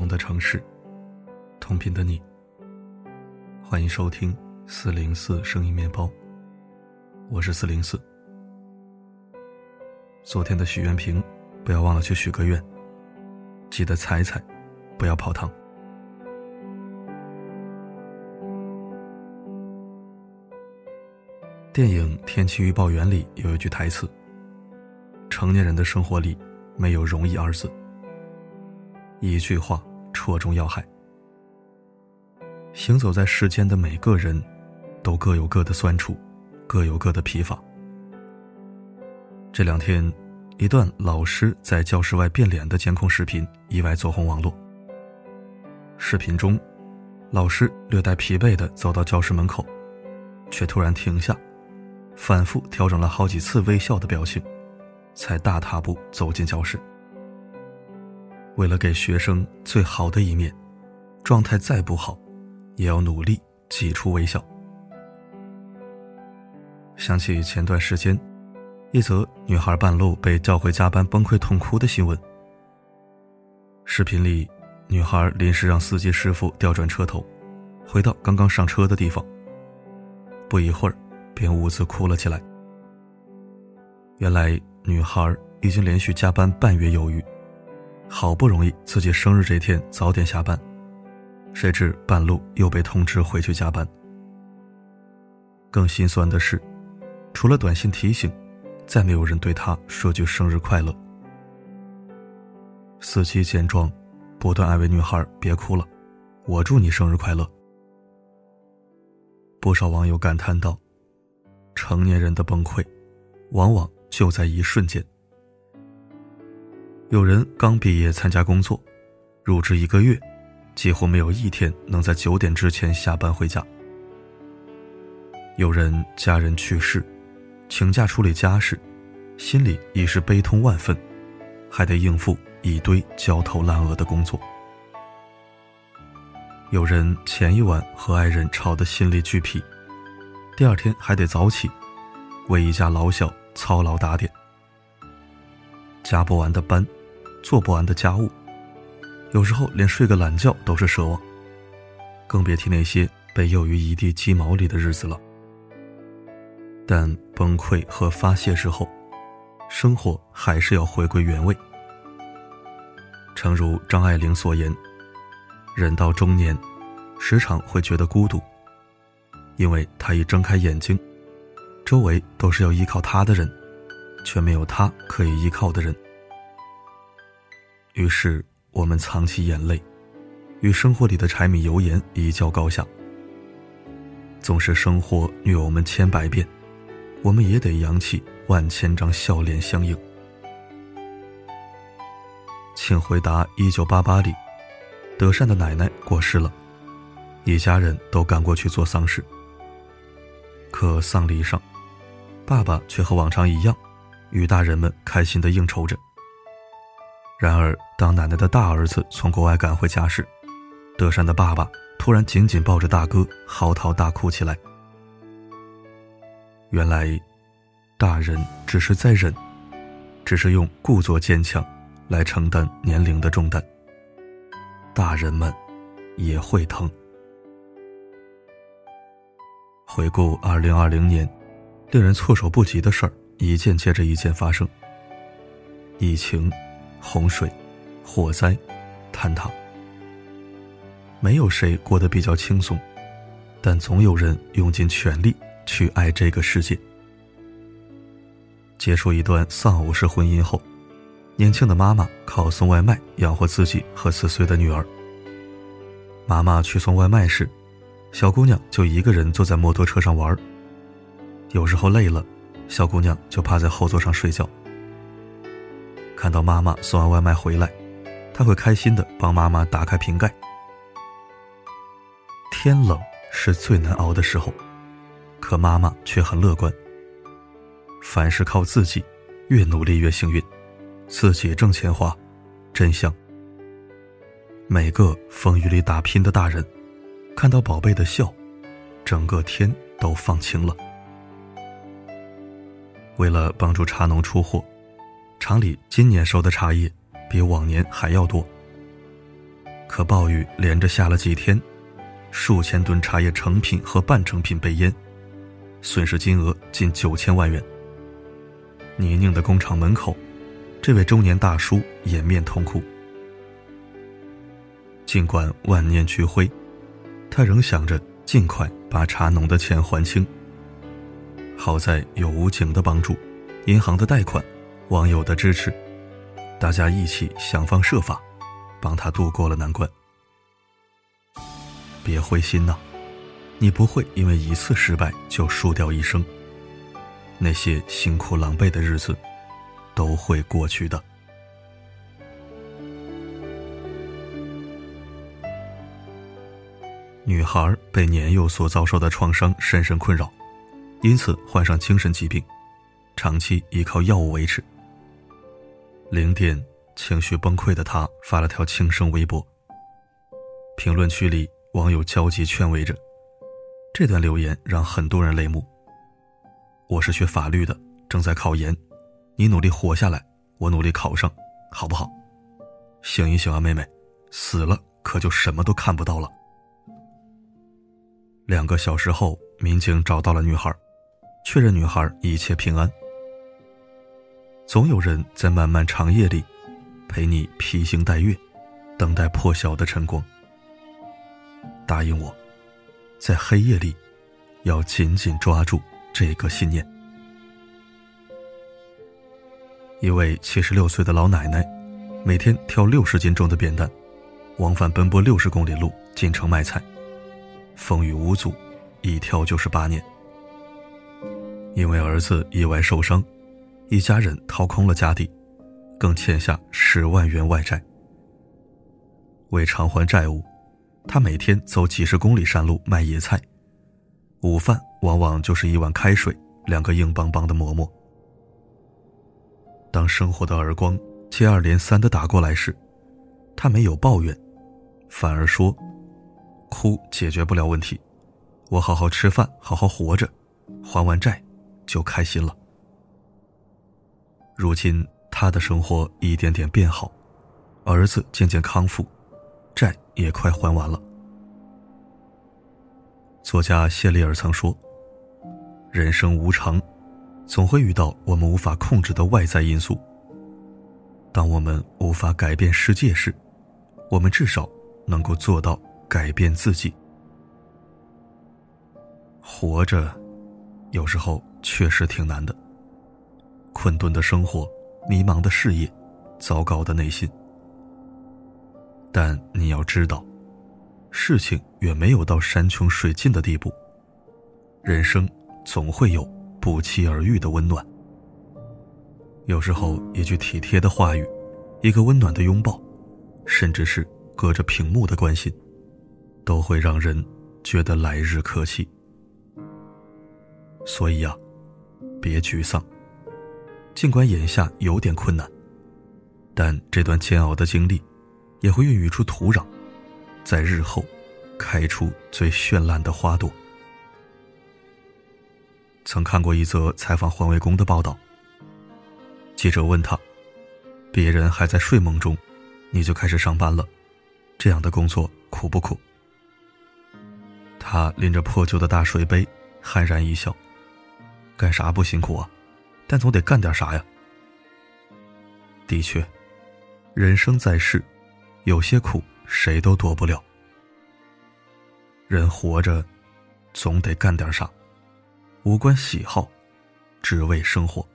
同的城市，同频的你。欢迎收听四零四声音面包，我是四零四。昨天的许愿瓶，不要忘了去许个愿，记得踩踩，不要泡汤。电影《天气预报员》里有一句台词：“成年人的生活里没有容易二字。”一句话戳中要害。行走在世间的每个人，都各有各的酸楚，各有各的疲乏。这两天，一段老师在教室外变脸的监控视频意外走红网络。视频中，老师略带疲惫地走到教室门口，却突然停下，反复调整了好几次微笑的表情，才大踏步走进教室。为了给学生最好的一面，状态再不好，也要努力挤出微笑。想起前段时间，一则女孩半路被叫回加班崩溃痛哭的新闻。视频里，女孩临时让司机师傅调转车头，回到刚刚上车的地方。不一会儿，便兀自哭了起来。原来，女孩已经连续加班半月有余。好不容易自己生日这天早点下班，谁知半路又被通知回去加班。更心酸的是，除了短信提醒，再没有人对他说句生日快乐。司机见状，不断安慰女孩别哭了，我祝你生日快乐。不少网友感叹道：“成年人的崩溃，往往就在一瞬间。”有人刚毕业参加工作，入职一个月，几乎没有一天能在九点之前下班回家。有人家人去世，请假处理家事，心里已是悲痛万分，还得应付一堆焦头烂额的工作。有人前一晚和爱人吵得心力俱疲，第二天还得早起，为一家老小操劳打点，加不完的班。做不完的家务，有时候连睡个懒觉都是奢望，更别提那些被囿于一地鸡毛里的日子了。但崩溃和发泄之后，生活还是要回归原位。诚如张爱玲所言：“人到中年，时常会觉得孤独，因为他一睁开眼睛，周围都是要依靠他的人，却没有他可以依靠的人。”于是，我们藏起眼泪，与生活里的柴米油盐一较高下。纵使生活虐我们千百遍，我们也得扬起万千张笑脸相迎。请回答：一九八八里，德善的奶奶过世了，一家人都赶过去做丧事。可丧礼上，爸爸却和往常一样，与大人们开心的应酬着。然而，当奶奶的大儿子从国外赶回家时，德善的爸爸突然紧紧抱着大哥，嚎啕大哭起来。原来，大人只是在忍，只是用故作坚强来承担年龄的重担。大人们也会疼。回顾二零二零年，令人措手不及的事儿一件接着一件发生。疫情。洪水、火灾、坍塌，没有谁过得比较轻松，但总有人用尽全力去爱这个世界。结束一段丧偶式婚姻后，年轻的妈妈靠送外卖养活自己和四岁的女儿。妈妈去送外卖时，小姑娘就一个人坐在摩托车上玩。有时候累了，小姑娘就趴在后座上睡觉。看到妈妈送完外卖回来，他会开心的帮妈妈打开瓶盖。天冷是最难熬的时候，可妈妈却很乐观。凡事靠自己，越努力越幸运，自己挣钱花，真香。每个风雨里打拼的大人，看到宝贝的笑，整个天都放晴了。为了帮助茶农出货。厂里今年收的茶叶比往年还要多。可暴雨连着下了几天，数千吨茶叶成品和半成品被淹，损失金额近九千万元。泥泞的工厂门口，这位中年大叔掩面痛哭。尽管万念俱灰，他仍想着尽快把茶农的钱还清。好在有武警的帮助，银行的贷款，网友的支持，大家一起想方设法，帮他度过了难关。别灰心呐，你不会因为一次失败就输掉一生。那些辛苦狼狈的日子，都会过去的。女孩被年幼所遭受的创伤深深困扰，因此患上精神疾病，长期依靠药物维持。零点情绪崩溃的他发了条轻声微博，评论区里网友焦急劝慰着，这段留言让很多人泪目。我是学法律的，正在考研，你努力活下来，我努力考上，好不好？醒一醒啊，妹妹，死了可就什么都看不到了。两个小时后，民警找到了女孩，确认女孩一切平安。总有人在漫漫长夜里，陪你披星戴月，等待破晓的晨光。答应我，在黑夜里，要紧紧抓住这个信念。一位七十六岁的老奶奶，每天挑六十斤重的扁担，往返奔波六十公里路进城卖菜。风雨无阻，一挑就是八年。因为儿子意外受伤，一家人掏空了家底，更欠下十万元外债。为偿还债务，他每天走几十公里山路卖野菜，午饭往往就是一碗开水，两个硬邦邦的馍馍。当生活的耳光接二连三的打过来时，他没有抱怨，反而说。哭解决不了问题，我好好吃饭，好好活着，还完债，就开心了。如今他的生活一点点变好，儿子渐渐康复，债也快还完了。作家谢丽尔曾说：“人生无常，总会遇到我们无法控制的外在因素。当我们无法改变世界时，我们至少能够做到。”改变自己，活着，有时候确实挺难的。困顿的生活，迷茫的事业，糟糕的内心。但你要知道，事情远没有到山穷水尽的地步。人生总会有不期而遇的温暖。有时候，一句体贴的话语，一个温暖的拥抱，甚至是隔着屏幕的关心。都会让人觉得来日可期，所以啊，别沮丧。尽管眼下有点困难，但这段煎熬的经历也会孕育出土壤，在日后开出最绚烂的花朵。曾看过一则采访环卫工的报道，记者问他：“别人还在睡梦中，你就开始上班了，这样的工作苦不苦？”他拎着破旧的大水杯，酣然一笑：“干啥不辛苦啊？但总得干点啥呀。”的确，人生在世，有些苦谁都躲不了。人活着，总得干点啥，无关喜好，只为生活。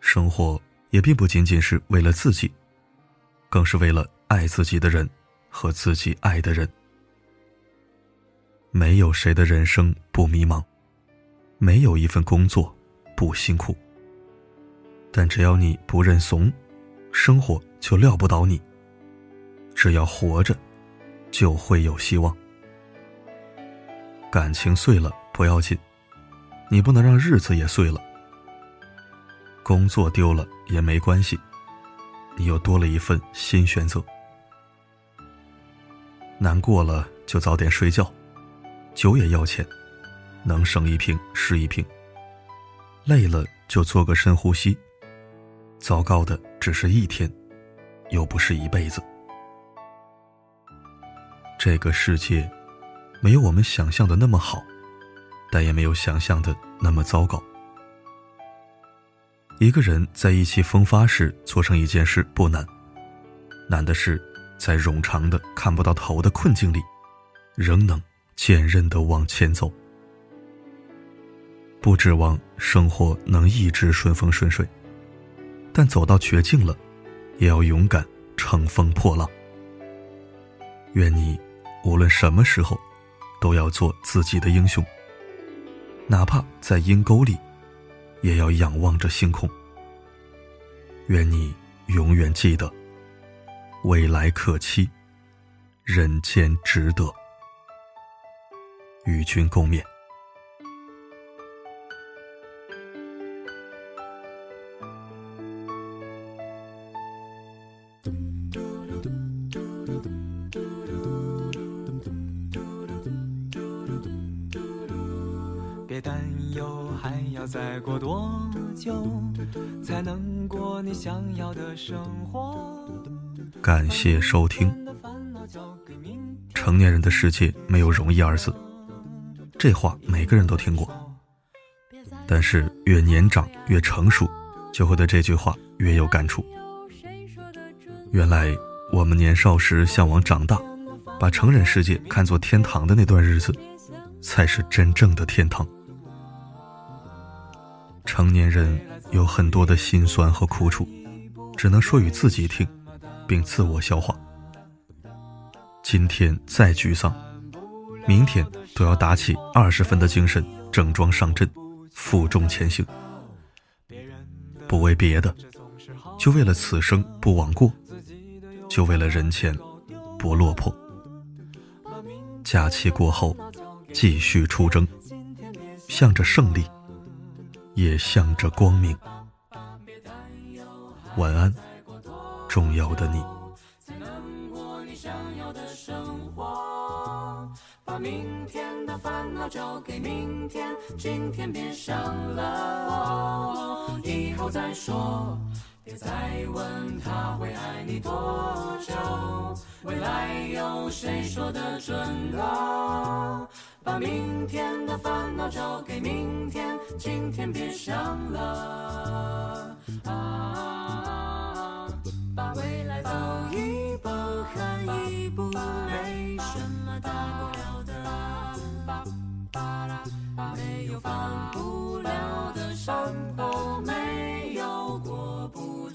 生活也并不仅仅是为了自己，更是为了爱自己的人和自己爱的人。没有谁的人生不迷茫，没有一份工作不辛苦。但只要你不认怂，生活就撂不倒你。只要活着，就会有希望。感情碎了不要紧，你不能让日子也碎了。工作丢了也没关系，你又多了一份新选择。难过了就早点睡觉。酒也要钱，能省一瓶是一瓶。累了就做个深呼吸。糟糕的只是一天，又不是一辈子。这个世界没有我们想象的那么好，但也没有想象的那么糟糕。一个人在意气风发时做成一件事不难，难的是在冗长的看不到头的困境里，仍能坚韧的往前走。不指望生活能一直顺风顺水，但走到绝境了，也要勇敢乘风破浪。愿你无论什么时候，都要做自己的英雄，哪怕在阴沟里。也要仰望着星空。愿你永远记得，未来可期，人间值得，与君共勉。别担忧，还要再过多久才能过你想要的生活？感谢收听。成年人的世界没有容易二字，这话每个人都听过。但是越年长越成熟，就会对这句话越有感触。原来我们年少时向往长大，把成人世界看作天堂的那段日子，才是真正的天堂。成年人有很多的心酸和苦楚，只能说与自己听，并自我消化。今天再沮丧，明天都要打起二十分的精神，整装上阵，负重前行。不为别的，就为了此生不枉过，就为了人前不落魄。假期过后，继续出征，向着胜利。也向着光明。晚安，重要的你。明天的烦恼交给明天，今天别想了，以后再说。别再问他会爱你多久，未来有谁说得准呢？把明天的烦恼交给明天，今天别想了。啊，把未来走一步看一步，没什么大不了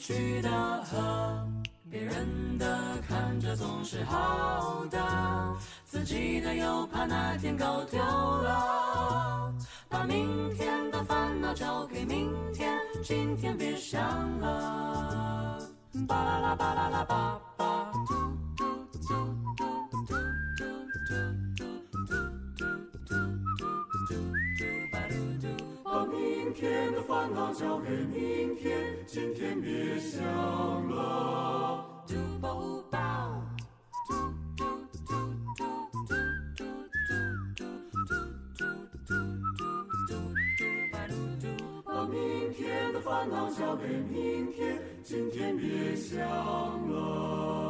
去的河。别人的看着总是好的，自己的又怕哪天搞丢了。把明天的烦恼交给明天，今天别想了。巴啦啦巴啦啦巴巴。把明天的烦恼交给明天，今天别想了。烦恼交给明天，今天别想了。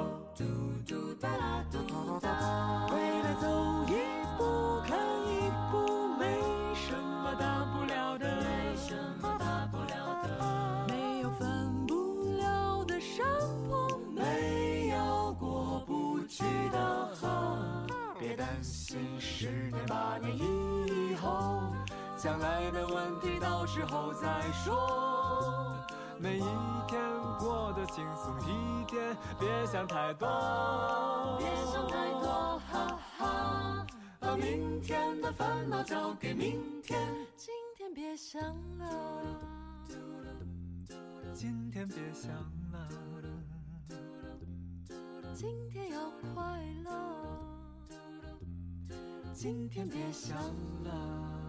到时候再说。每一天过得轻松一点，别想太多，别想太多，哈哈。把明天的烦恼交给明天，今天别想了，今天别想了，今天要快乐，今天别想了。